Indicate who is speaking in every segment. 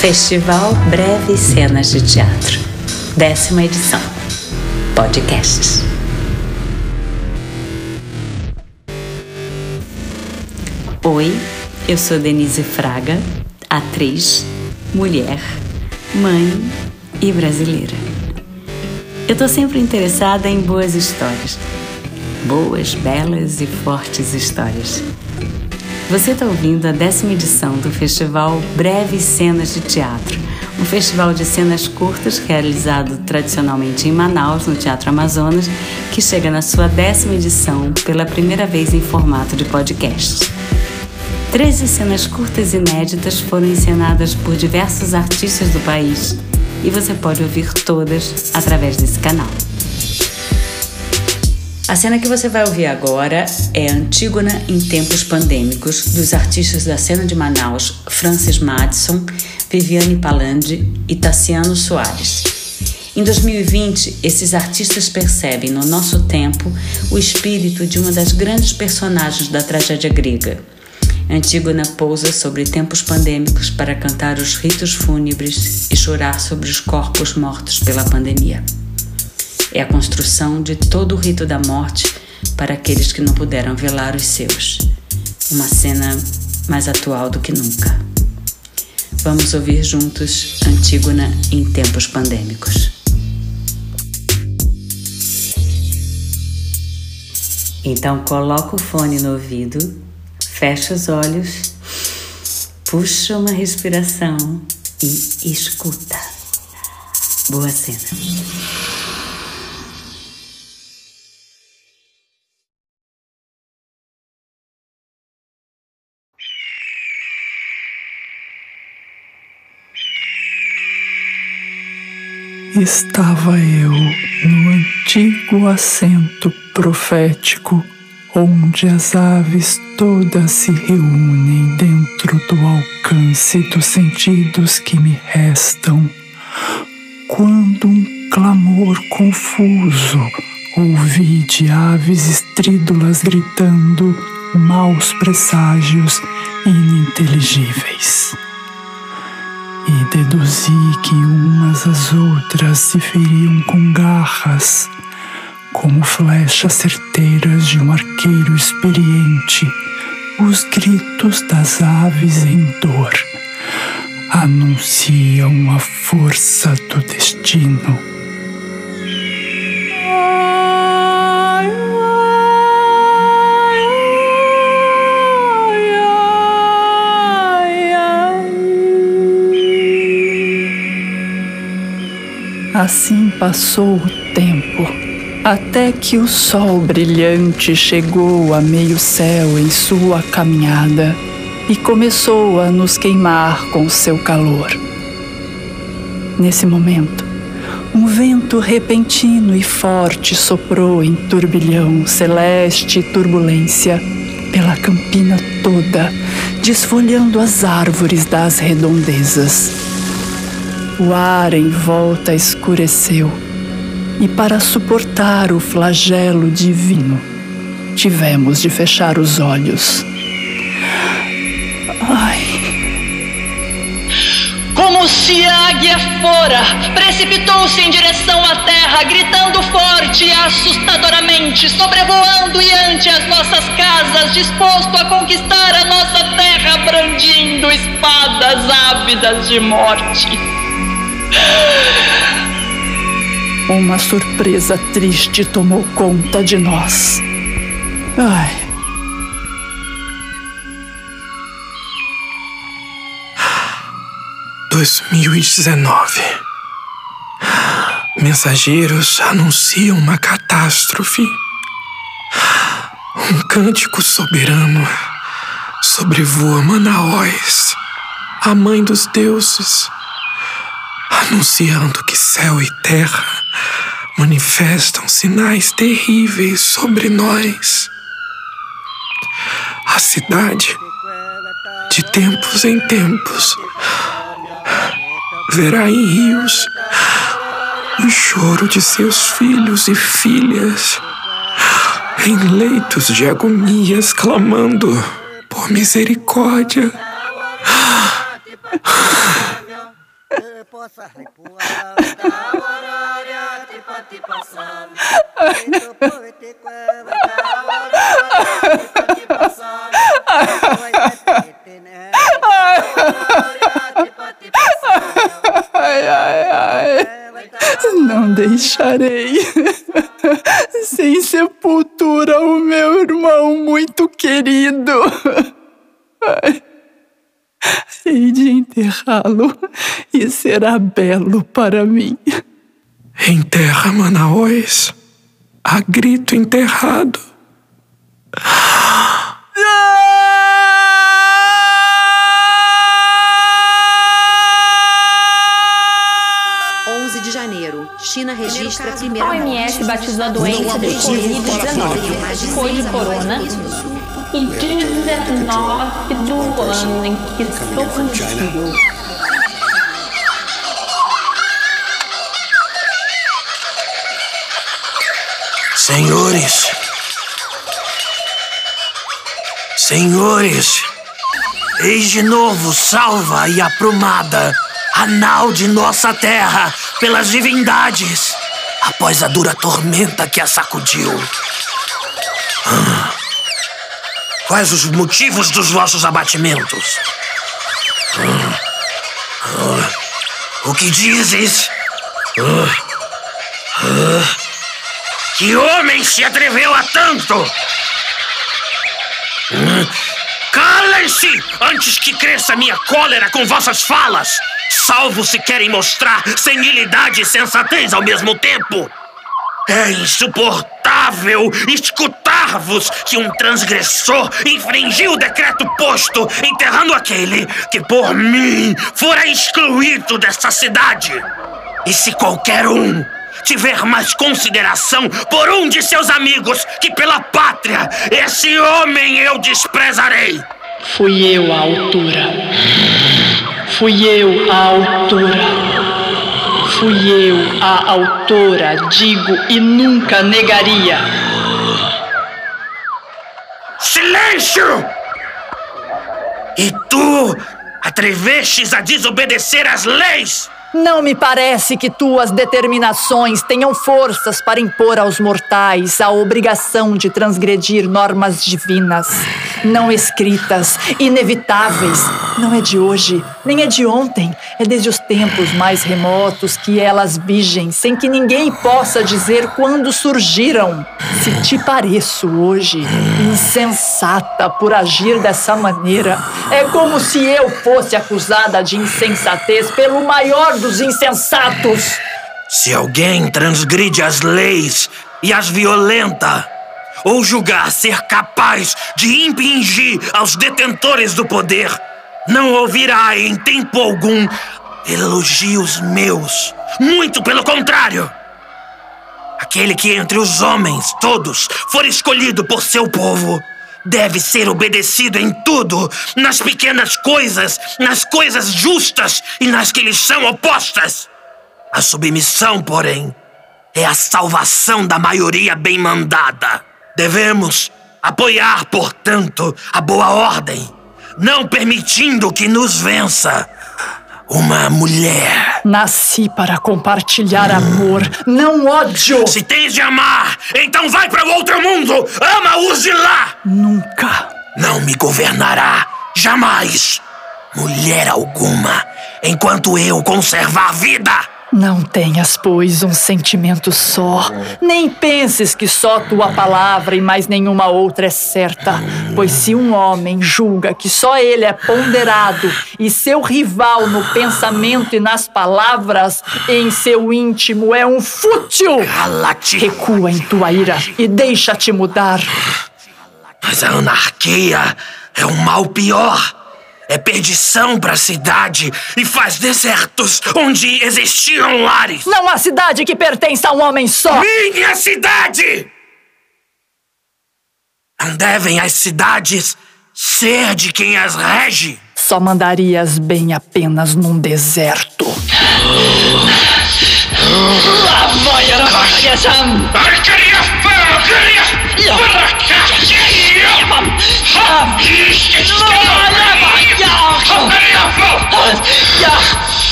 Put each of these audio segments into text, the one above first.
Speaker 1: Festival Breves Cenas de Teatro, décima edição. Podcasts. Oi, eu sou Denise Fraga, atriz, mulher, mãe e brasileira. Eu tô sempre interessada em boas histórias. Boas, belas e fortes histórias. Você está ouvindo a décima edição do Festival Breves Cenas de Teatro, um festival de cenas curtas realizado tradicionalmente em Manaus, no Teatro Amazonas, que chega na sua décima edição pela primeira vez em formato de podcast. Treze cenas curtas inéditas foram encenadas por diversos artistas do país e você pode ouvir todas através desse canal. A cena que você vai ouvir agora é Antígona em Tempos Pandêmicos, dos artistas da cena de Manaus, Francis Madison, Viviane Palandi e Tassiano Soares. Em 2020, esses artistas percebem no nosso tempo o espírito de uma das grandes personagens da tragédia grega. Antígona pousa sobre tempos pandêmicos para cantar os ritos fúnebres e chorar sobre os corpos mortos pela pandemia é a construção de todo o rito da morte para aqueles que não puderam velar os seus. Uma cena mais atual do que nunca. Vamos ouvir juntos Antígona em tempos pandêmicos. Então coloca o fone no ouvido, fecha os olhos, puxa uma respiração e escuta. Boa cena.
Speaker 2: Estava eu no antigo assento profético, onde as aves todas se reúnem dentro do alcance dos sentidos que me restam, quando um clamor confuso ouvi de aves estrídulas gritando maus presságios ininteligíveis e deduzi que umas às outras se feriam com garras, como flechas certeiras de um arqueiro experiente. Os gritos das aves em dor anunciam a força do destino. Assim passou o tempo, até que o sol brilhante chegou a meio céu em sua caminhada e começou a nos queimar com seu calor. Nesse momento, um vento repentino e forte soprou em turbilhão, celeste turbulência pela campina toda, desfolhando as árvores das redondezas. O ar em volta escureceu, e para suportar o flagelo divino, tivemos de fechar os olhos. Ai.
Speaker 3: Como se a águia fora, precipitou-se em direção à terra, gritando forte e assustadoramente, sobrevoando e ante as nossas casas, disposto a conquistar a nossa terra, brandindo espadas ávidas de morte.
Speaker 2: Uma surpresa triste tomou conta de nós. Ai.
Speaker 4: Dois mil e dezenove. Mensageiros anunciam uma catástrofe. Um cântico soberano sobrevoa Manaós, a mãe dos deuses anunciando que céu e terra manifestam sinais terríveis sobre nós. A cidade, de tempos em tempos, verá em rios o choro de seus filhos e filhas, em leitos de agonias clamando por misericórdia.
Speaker 3: Ai, ai, ai. Não deixarei sem sepultura o meu irmão muito querido. Ai. Hei de enterrá-lo e será belo para mim.
Speaker 4: Enterra Manaus a grito enterrado.
Speaker 5: 11 de janeiro, China registra a primeira
Speaker 6: A OMS batizou a doença de Covid-19, foi de corona, e 19 do ano em que surgiu.
Speaker 4: Senhores, senhores, eis de novo salva e aprumada a nau de nossa terra pelas divindades, após a dura tormenta que a sacudiu. Ah, Quais os motivos dos vossos abatimentos? Ah, ah, O que dizes? Ah, ah, Que homem se atreveu a tanto? Calem-se antes que cresça minha cólera com vossas falas, salvo se querem mostrar senilidade e sensatez ao mesmo tempo. É insuportável escutar-vos que um transgressor infringiu o decreto posto, enterrando aquele que por mim fora excluído dessa cidade. E se qualquer um tiver mais consideração por um de seus amigos que pela pátria, esse homem eu desprezarei.
Speaker 3: Fui eu a altura. Fui eu a altura. Fui eu a autora, digo e nunca negaria.
Speaker 4: Silêncio! E tu atrevestes a desobedecer às leis?
Speaker 3: Não me parece que tuas determinações tenham forças para impor aos mortais a obrigação de transgredir normas divinas, não escritas, inevitáveis. Não é de hoje, nem é de ontem, é desde os tempos mais remotos que elas vigem, sem que ninguém possa dizer quando surgiram. Se te pareço hoje insensata por agir dessa maneira, é como se eu fosse acusada de insensatez pelo maior dos insensatos.
Speaker 4: Se alguém transgride as leis e as violenta, ou julgar ser capaz de impingir aos detentores do poder, não ouvirá em tempo algum elogios meus. Muito pelo contrário. Aquele que entre os homens todos for escolhido por seu povo deve ser obedecido em tudo, nas pequenas coisas, nas coisas justas e nas que lhes são opostas. A submissão, porém, é a salvação da maioria bem mandada. Devemos apoiar, portanto, a boa ordem, não permitindo que nos vença uma mulher.
Speaker 3: Nasci para compartilhar amor, não ódio.
Speaker 4: Se tens de amar, então vai para o outro mundo! Ama-os de lá!
Speaker 3: Nunca.
Speaker 4: Não me governará, jamais! Mulher alguma, enquanto eu conservar vida!
Speaker 3: Não tenhas, pois, um sentimento só. Nem penses que só tua palavra e mais nenhuma outra é certa. Pois se um homem julga que só ele é ponderado e seu rival no pensamento e nas palavras, em seu íntimo é um fútil. Recua em tua ira e deixa-te mudar.
Speaker 4: Mas a anarquia é um mal pior. É perdição para a cidade e faz desertos onde existiam lares.
Speaker 3: Não há cidade que pertença a um homem só.
Speaker 4: Minha cidade! Não devem as cidades ser de quem as rege?
Speaker 3: Só mandarias bem apenas num deserto.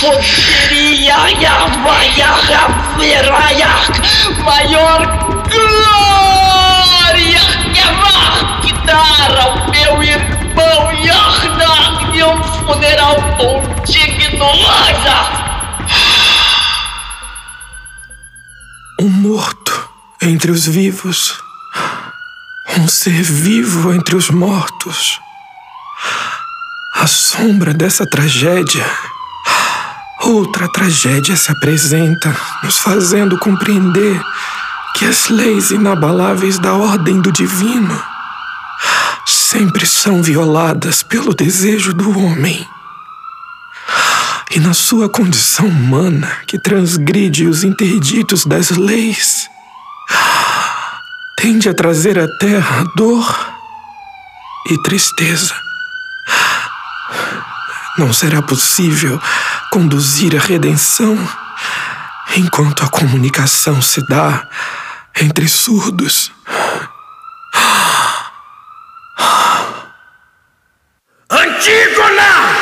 Speaker 3: Poderia maior glória que dar ao meu irmão Yarnak de um funeral tão
Speaker 4: Um morto entre os vivos, um ser vivo entre os mortos. A sombra dessa tragédia Outra tragédia se apresenta, nos fazendo compreender que as leis inabaláveis da ordem do divino sempre são violadas pelo desejo do homem. E na sua condição humana, que transgride os interditos das leis, tende a trazer à terra dor e tristeza. Não será possível conduzir a redenção enquanto a comunicação se dá entre surdos. Antígona!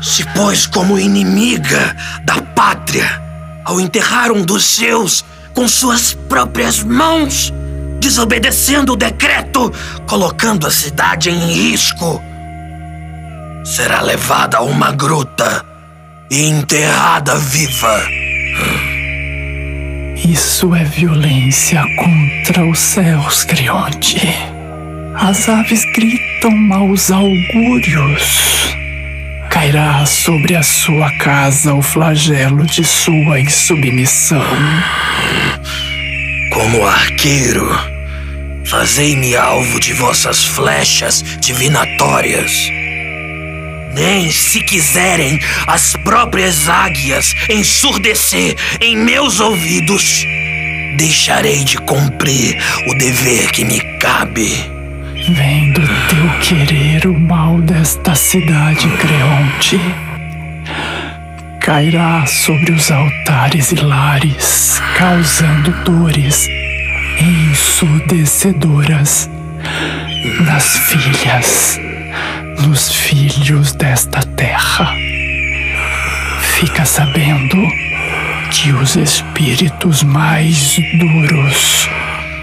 Speaker 4: Se pôs como inimiga da pátria ao enterrar um dos seus com suas próprias mãos, desobedecendo o decreto, colocando a cidade em risco será levada a uma gruta e enterrada viva.
Speaker 2: Isso é violência contra os céus, Crionte. As aves gritam maus augúrios. Cairá sobre a sua casa o flagelo de sua insubmissão.
Speaker 4: Como arqueiro, fazei-me alvo de vossas flechas divinatórias nem se quiserem as próprias águias ensurdecer em meus ouvidos, deixarei de cumprir o dever que me cabe.
Speaker 2: Vem do teu querer o mal desta cidade, Creonte. Cairá sobre os altares e lares, causando dores ensurdecedoras nas filhas nos filhos desta terra. Fica sabendo que os espíritos mais duros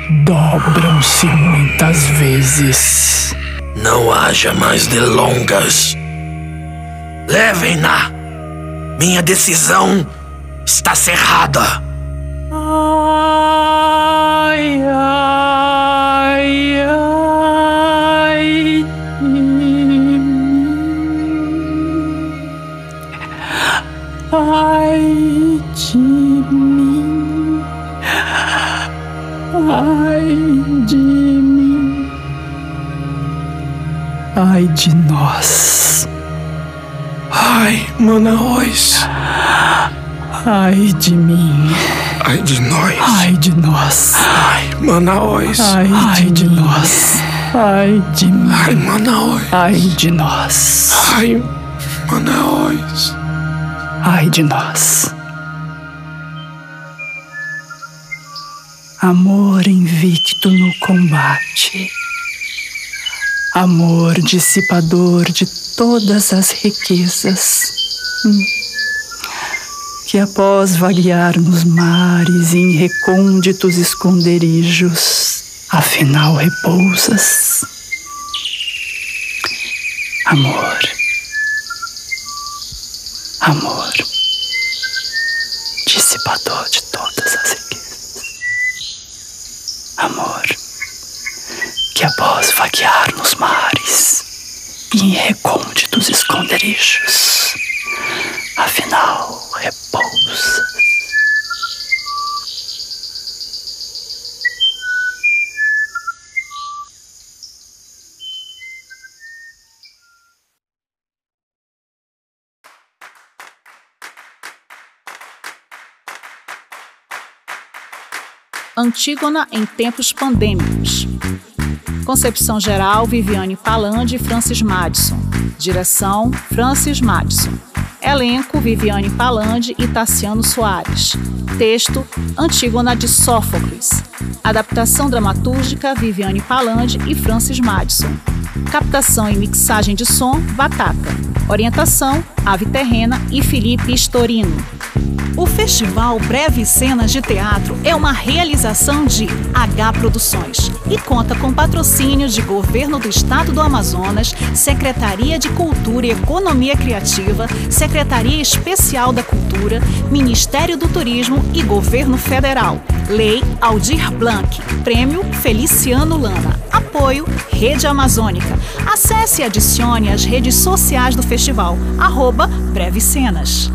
Speaker 2: dobram-se muitas vezes.
Speaker 4: Não haja mais delongas. Levem-na. Minha decisão está cerrada.
Speaker 2: Ai de nós,
Speaker 4: ai, Manaus,
Speaker 2: ai de mim,
Speaker 4: ai de nós,
Speaker 2: ai de nós,
Speaker 4: ai, Manaus,
Speaker 2: ai, ai de, de nós, ai de mim,
Speaker 4: ai, Manaus,
Speaker 2: ai de nós,
Speaker 4: ai, Manaus.
Speaker 2: Ai de nós. Amor invicto no combate. Amor dissipador de todas as riquezas. Hum. Que após vaguear nos mares e em recônditos esconderijos, afinal repousas. Amor amor, dissipador de todas as riquezas. Amor, após vaguear nos mares e em recônditos esconderijos, afinal repousa.
Speaker 7: Antígona em tempos pandêmicos. Concepção geral Viviane Palande e Francis Madison. Direção Francis Madison. Elenco: Viviane Palande e Tassiano Soares. Texto: Antígona de Sófocles. Adaptação dramatúrgica: Viviane Palande e Francis Madison. Captação e mixagem de som: Batata. Orientação: Ave Terrena e Felipe Storino. O Festival Breve Cenas de Teatro é uma realização de H Produções e conta com patrocínios de Governo do Estado do Amazonas, Secretaria de Cultura e Economia Criativa, Secretaria Especial da Cultura, Ministério do Turismo e Governo Federal. Lei Aldir Blanc. Prêmio Feliciano Lana. Apoio Rede Amazônica. Acesse e adicione as redes sociais do festival. Arroba Breve Cenas.